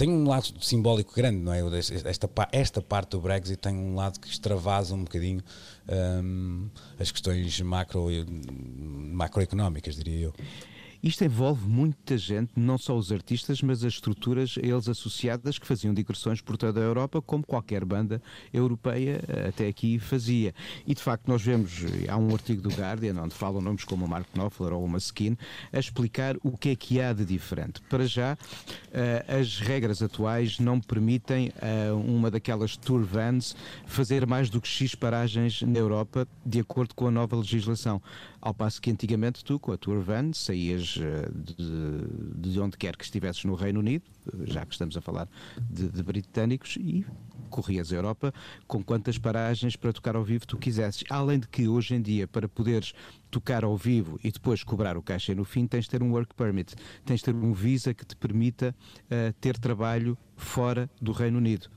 tem um lado simbólico grande, não é? Esta, esta parte do Brexit tem um lado que extravasa um bocadinho um, as questões macro, macroeconómicas, diria eu. Isto envolve muita gente, não só os artistas, mas as estruturas a eles associadas que faziam digressões por toda a Europa, como qualquer banda europeia eh, até aqui fazia. E de facto nós vemos, há um artigo do Guardian, onde falam nomes como o Mark Knopfler ou o Maskin, a explicar o que é que há de diferente. Para já, eh, as regras atuais não permitem a uma daquelas tour vans fazer mais do que X paragens na Europa, de acordo com a nova legislação. Ao passo que antigamente tu, com a Tour Van, saías eh, de, de onde quer que estivesses no Reino Unido, já que estamos a falar de, de britânicos, e corrias a Europa com quantas paragens para tocar ao vivo tu quisesses. Além de que hoje em dia, para poderes tocar ao vivo e depois cobrar o caixa no fim, tens de ter um work permit, tens de ter um visa que te permita uh, ter trabalho fora do Reino Unido.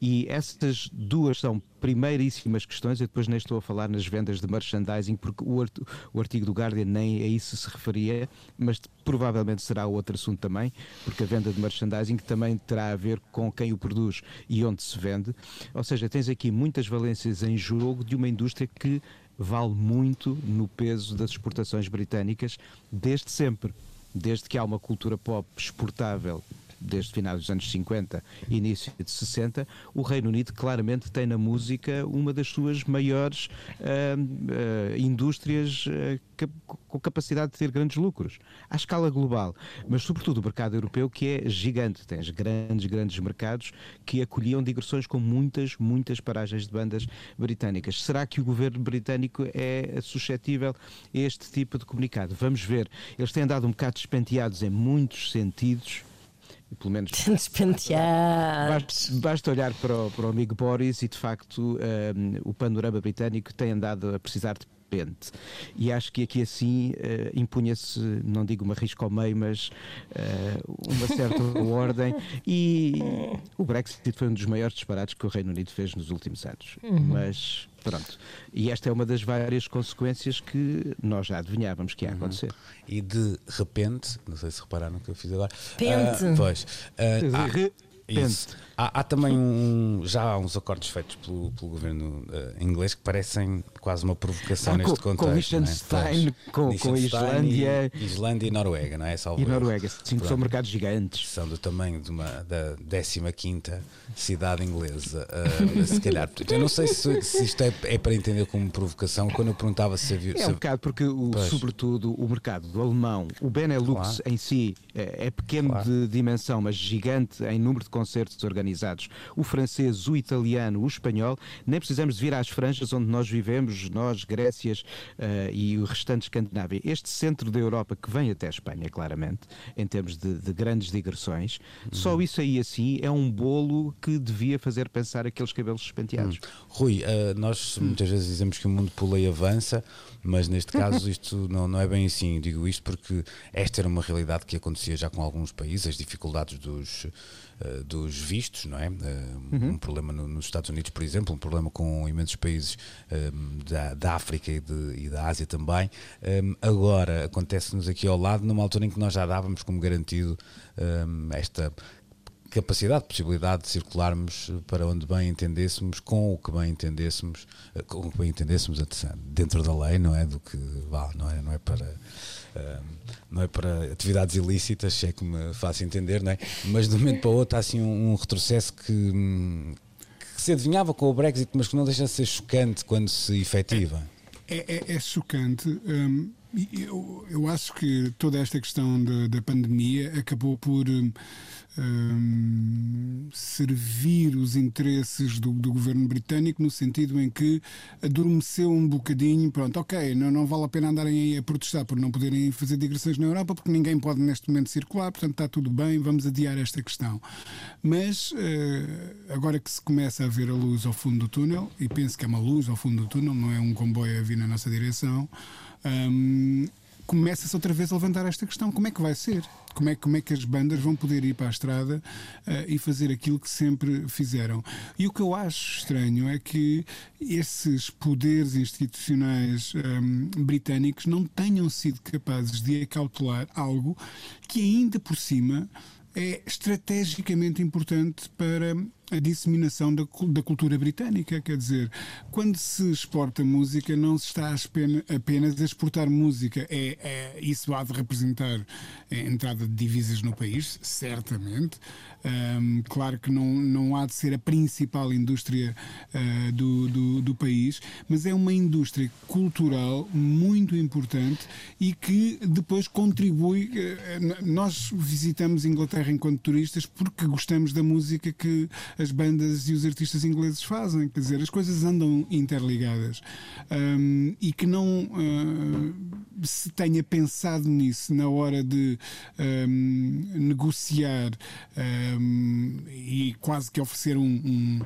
E essas duas são primeiríssimas questões. Eu depois nem estou a falar nas vendas de merchandising, porque o artigo do Guardian nem a isso se referia, mas provavelmente será outro assunto também, porque a venda de merchandising também terá a ver com quem o produz e onde se vende. Ou seja, tens aqui muitas valências em jogo de uma indústria que vale muito no peso das exportações britânicas desde sempre. Desde que há uma cultura pop exportável desde finais dos anos 50 e início de 60, o Reino Unido claramente tem na música uma das suas maiores uh, uh, indústrias uh, com capacidade de ter grandes lucros, à escala global, mas sobretudo o mercado europeu que é gigante, tens grandes, grandes mercados que acolhiam digressões com muitas, muitas paragens de bandas britânicas. Será que o governo britânico é suscetível a este tipo de comunicado? Vamos ver. Eles têm andado um bocado despenteados em muitos sentidos pelo menos. Basta, basta, olhar para o, para o amigo Boris e de facto um, o panorama britânico tem andado a precisar de pente. E acho que aqui assim uh, impunha-se, não digo uma risca ao meio, mas uh, uma certa ordem. E o Brexit foi um dos maiores disparados que o Reino Unido fez nos últimos anos. Uhum. Mas Pronto. E esta é uma das várias consequências que nós já adivinhávamos que ia uhum. acontecer. E de repente, não sei se repararam que eu fiz agora. Pente. Uh, pois. Uh, isso. Há, há, também um, já há uns acordos feitos pelo, pelo governo uh, inglês que parecem quase uma provocação ah, neste com, contexto. Com Liechtenstein, é? com, com Islândia. E, Islândia e Noruega, não é? Salvo e Noruega, sim, são mercados gigantes. São do tamanho de uma, da 15 cidade inglesa. Uh, se calhar. Eu não sei se, se isto é, é, para entender como provocação. Quando eu perguntava se havia. É um bocado porque, o, sobretudo, o mercado do alemão, o Benelux claro. em si, é, é pequeno claro. de dimensão, mas gigante em número de concertos organizados. O francês, o italiano, o espanhol. Nem precisamos de vir às franjas onde nós vivemos, nós, Grécias uh, e o restante Escandinávia. Este centro da Europa que vem até a Espanha, claramente, em termos de, de grandes digressões, uhum. só isso aí assim é um bolo que devia fazer pensar aqueles cabelos suspenteados. Hum. Rui, uh, nós muitas vezes dizemos que o mundo pula e avança, mas neste caso isto não, não é bem assim. Digo isto porque esta era uma realidade que acontecia já com alguns países, as dificuldades dos, uh, dos vistos, não é? Uh, uhum. Um problema no, nos Estados Unidos, por exemplo, um problema com imensos países da, da África e, de, e, da Ásia também. Um, agora acontece-nos aqui ao lado, numa altura em que nós já dávamos como garantido esta capacidade, possibilidade de circularmos para onde bem entendêssemos, com o que bem entendêssemos, eh, com o que bem entendêssemos dentro da lei, não é do que vá, não é, não é para não é para atividades ilícitas, se é que me faço entender, não é? Mas de um momento para o outro há assim um, um retrocesso que, que, se adivinhava com o Brexit, mas que não deixa de ser chocante quando se efetiva. É, é, é chocante. Hum, eu, eu acho que toda esta questão da, da pandemia acabou por. Hum, um, servir os interesses do, do, governo britânico no sentido em que adormeceu um bocadinho, pronto, ok, não, não vale a pena andarem aí a protestar por não poderem fazer digressões na Europa porque ninguém pode neste momento circular, portanto está tudo bem, vamos adiar esta questão. Mas uh, agora que se começa a ver a luz ao fundo do túnel, e penso que é uma luz ao fundo do túnel, não é um comboio a vir na nossa direção, um, começa-se outra vez a levantar esta questão: como é que vai ser? Como, é, como é que as bandas vão poder ir para a estrada uh, e fazer aquilo que sempre fizeram. E o que eu acho estranho é que esses poderes institucionais um, britânicos não tenham sido capazes de acautelar algo que ainda por cima é estrategicamente importante para a disseminação da, da, cultura britânica. Quer dizer, quando se exporta música, não se está apenas a exportar música. É, é, isso há de representar a entrada de divisas no país, certamente. Um, claro que não, não há de ser a principal indústria uh, do, do, do, país, mas é uma indústria cultural muito importante e que depois contribui. Uh, nós visitamos Inglaterra enquanto turistas porque gostamos da música que as bandas e os artistas ingleses fazem. Quer dizer, as coisas andam interligadas. Um, e que não uh, se tenha pensado nisso na hora de um, negociar um, e quase que oferecer um,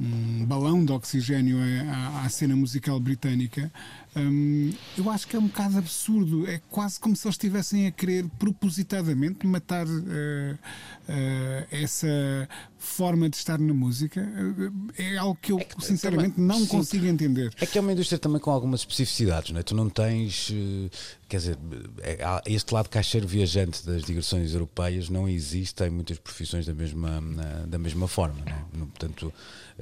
um, balão de oxigênio à, à cena musical britânica, Hum, eu acho que é um bocado absurdo. É quase como se eles estivessem a querer propositadamente matar uh, uh, essa forma de estar na música. É algo que eu, é que, sinceramente, também, não sim, consigo entender. É que é uma indústria também com algumas especificidades, não é? Tu não tens. Quer dizer, este lado caixeiro viajante das digressões europeias não existe em muitas profissões da mesma, da mesma forma. Não é? Portanto,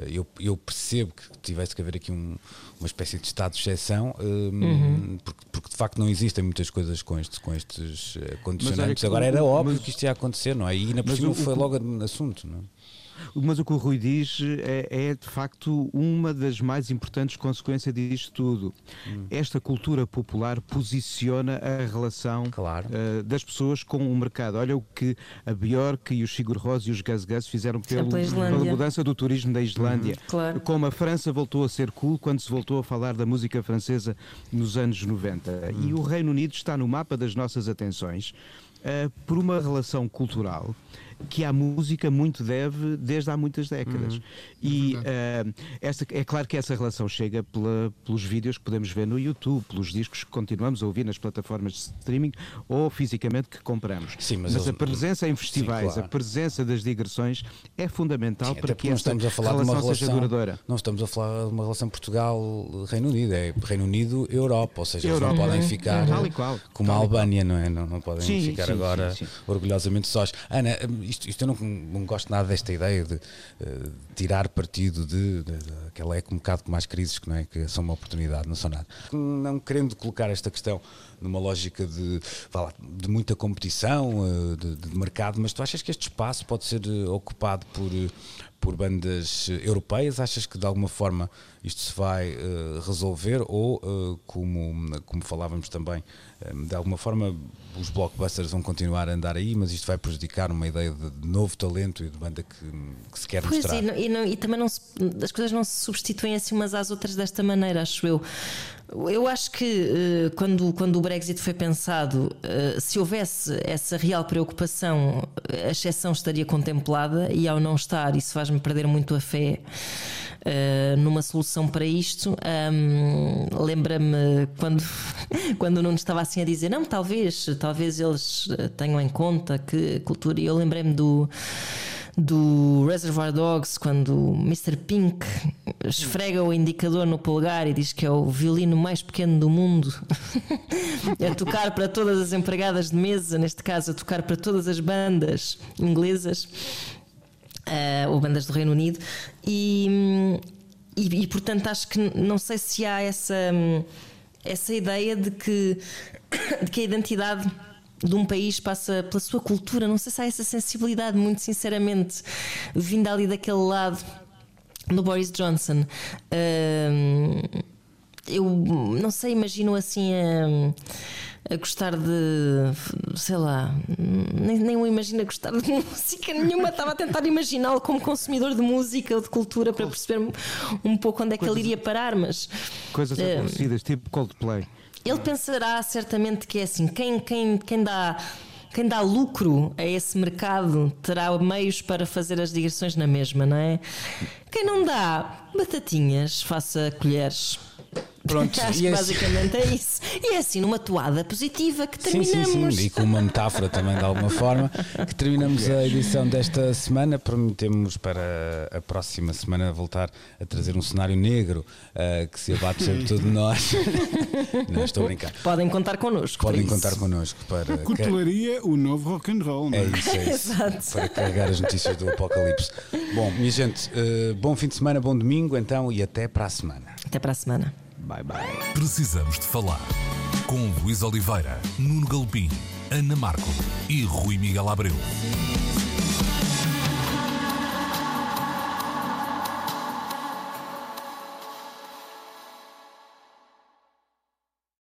eu, eu percebo que tivesse que haver aqui um, uma espécie de estado de exceção, um, uhum. porque, porque, de facto não existem muitas coisas com, estes, com estes eh, condicionantes. Agora era óbvio mas, que isto ia acontecer, não é? E ainda por cima foi logo assunto, não é? Mas o que o Rui diz é, é, de facto uma das mais importantes consequências disto tudo. Hum. Esta cultura popular posiciona a relação claro. uh, das pessoas com o mercado. Olha o que a Björk e os Sigur Rós e os Gus Gus fizeram pelo, pela mudança do turismo da Islândia. Uhum. Claro. Como a França voltou a ser cool quando se voltou a falar da música francesa nos anos 90. Hum. E o Reino Unido está no mapa das nossas atenções uh, por uma relação cultural que a música muito deve desde há muitas décadas. Uhum. E uh, essa, é claro que essa relação chega pela, pelos vídeos que podemos ver no YouTube, pelos discos que continuamos a ouvir nas plataformas de streaming ou fisicamente que compramos. Sim, mas, mas a presença em festivais, Sim, claro. a presença das digressões é fundamental Sim, para que esta estamos a falar relação, de uma relação seja duradoura. Não estamos a falar de uma relação Portugal-Reino Unido, é Reino Unido-Europa, ou seja, Europa. eles não podem uhum. ficar uhum. como a Albânia, não é? Não, não podem sim, ficar agora orgulhosamente sós. Ana, isto, isto eu não, não, gosto nada desta ideia de uh, tirar partido de, de, de, aquela é um bocado como as crises que não é que são uma oportunidade, não são nada. Não querendo colocar esta questão numa lógica de, lá, de muita competição, uh, de, de, mercado, mas tu achas que este espaço pode ser uh, ocupado por, por bandas europeias? Achas que de alguma forma isto se vai resolver ou, como, como falávamos também, de alguma forma os blockbusters vão continuar a andar aí, mas isto vai prejudicar uma ideia de novo talento e de banda que, que se quer pois mostrar. E, não, e, não, e também não se, as coisas não se substituem assim umas às outras desta maneira, acho eu. Eu acho que eh, quando, quando o Brexit foi pensado, eh, se houvesse essa real preocupação, a exceção estaria contemplada e ao não estar, isso faz-me perder muito a fé. Uh, numa solução para isto. Lembra-me quando, quando o Nuno estava assim a dizer: não, talvez, talvez eles tenham em conta que cultura. E eu lembrei-me do do Reservoir Dogs, quando Mr. Pink esfrega o indicador no polegar e diz que é o violino mais pequeno do mundo, a tocar para todas as empregadas de mesa, neste caso, a tocar para todas as bandas inglesas. Uh, ou bandas do Reino Unido, e, e, e, portanto acho que não sei se há essa, essa ideia de que, de que a identidade de um país passa pela sua cultura. Não sei se há essa sensibilidade, muito sinceramente, vinda ali daquele lado do Boris Johnson. Eu não sei, imagino assim a, a, gostar de, sei lá, nem, nem o imagino a gostar de música nenhuma. Estava a tentar imaginá-lo como consumidor de música ou de cultura para perceber um pouco onde é que ele iria parar, mas. Coisas uh, tipo Coldplay. Ele pensará certamente que é assim: quem, quem, quem dá quem dá lucro a esse mercado terá meios para fazer as digressões na mesma, não é? Quem não dá batatinhas, faça colheres. Pronto, Acho e que esse- basicamente é isso. E é assim, numa toada positiva que Sim, terminamos. sim, sim, e com uma metáfora também de alguma forma, que terminamos a edição desta semana. Prometemos para a próxima semana voltar a trazer um cenário negro ah, que se abate sobre tudo nós. Não, estou a brincar. Podem contar connosco. por Podem isso. contar connosco para. Cutelaria, o novo rock and roll, não É é? isso, é isso. Exato. Para carregar as notícias do apocalipse. Bom, minha gente, eh, bom fim de semana, bom domingo então e até para a semana. Até para a semana. Bye bye. Precisamos de falar com Luís Oliveira, Nuno Galpim, Ana Marco e Rui Miguel Abreu.